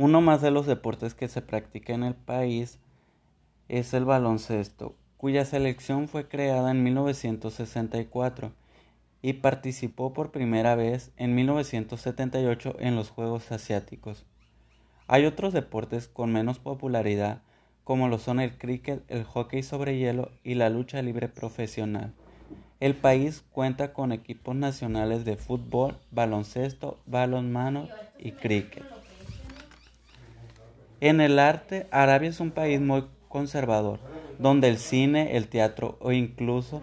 Uno más de los deportes que se practica en el país es el baloncesto, cuya selección fue creada en 1964 y participó por primera vez en 1978 en los Juegos Asiáticos. Hay otros deportes con menos popularidad, como lo son el cricket, el hockey sobre hielo y la lucha libre profesional. El país cuenta con equipos nacionales de fútbol, baloncesto, balonmano y cricket. En el arte, Arabia es un país muy conservador, donde el cine, el teatro o incluso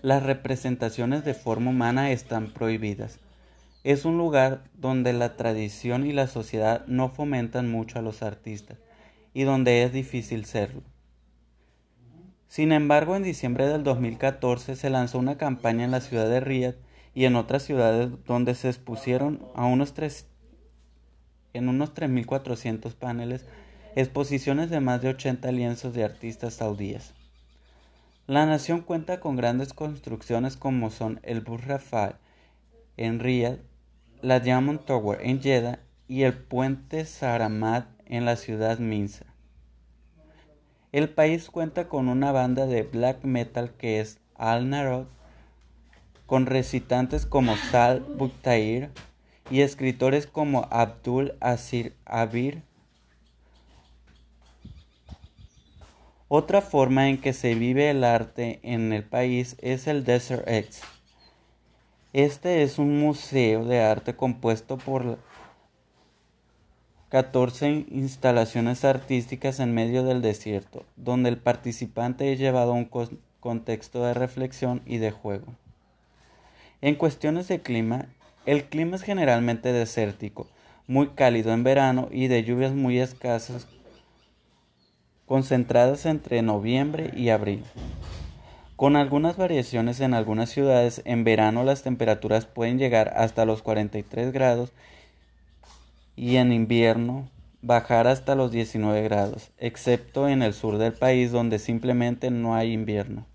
las representaciones de forma humana están prohibidas. Es un lugar donde la tradición y la sociedad no fomentan mucho a los artistas y donde es difícil serlo. Sin embargo, en diciembre del 2014 se lanzó una campaña en la ciudad de Riyadh y en otras ciudades donde se expusieron a unos en unos 3.400 paneles exposiciones de más de 80 lienzos de artistas saudíes. La nación cuenta con grandes construcciones como son el Burj Rafal en Riyadh, la Diamond Tower en Jeddah y el puente Saramad en la ciudad Minsa. El país cuenta con una banda de black metal que es Al Narod, con recitantes como Sal Buktair y escritores como Abdul Asir Abir. Otra forma en que se vive el arte en el país es el Desert X este es un museo de arte compuesto por 14 instalaciones artísticas en medio del desierto, donde el participante es llevado a un contexto de reflexión y de juego. En cuestiones de clima, el clima es generalmente desértico, muy cálido en verano y de lluvias muy escasas, concentradas entre noviembre y abril. Con algunas variaciones en algunas ciudades, en verano las temperaturas pueden llegar hasta los 43 grados y en invierno bajar hasta los 19 grados, excepto en el sur del país donde simplemente no hay invierno.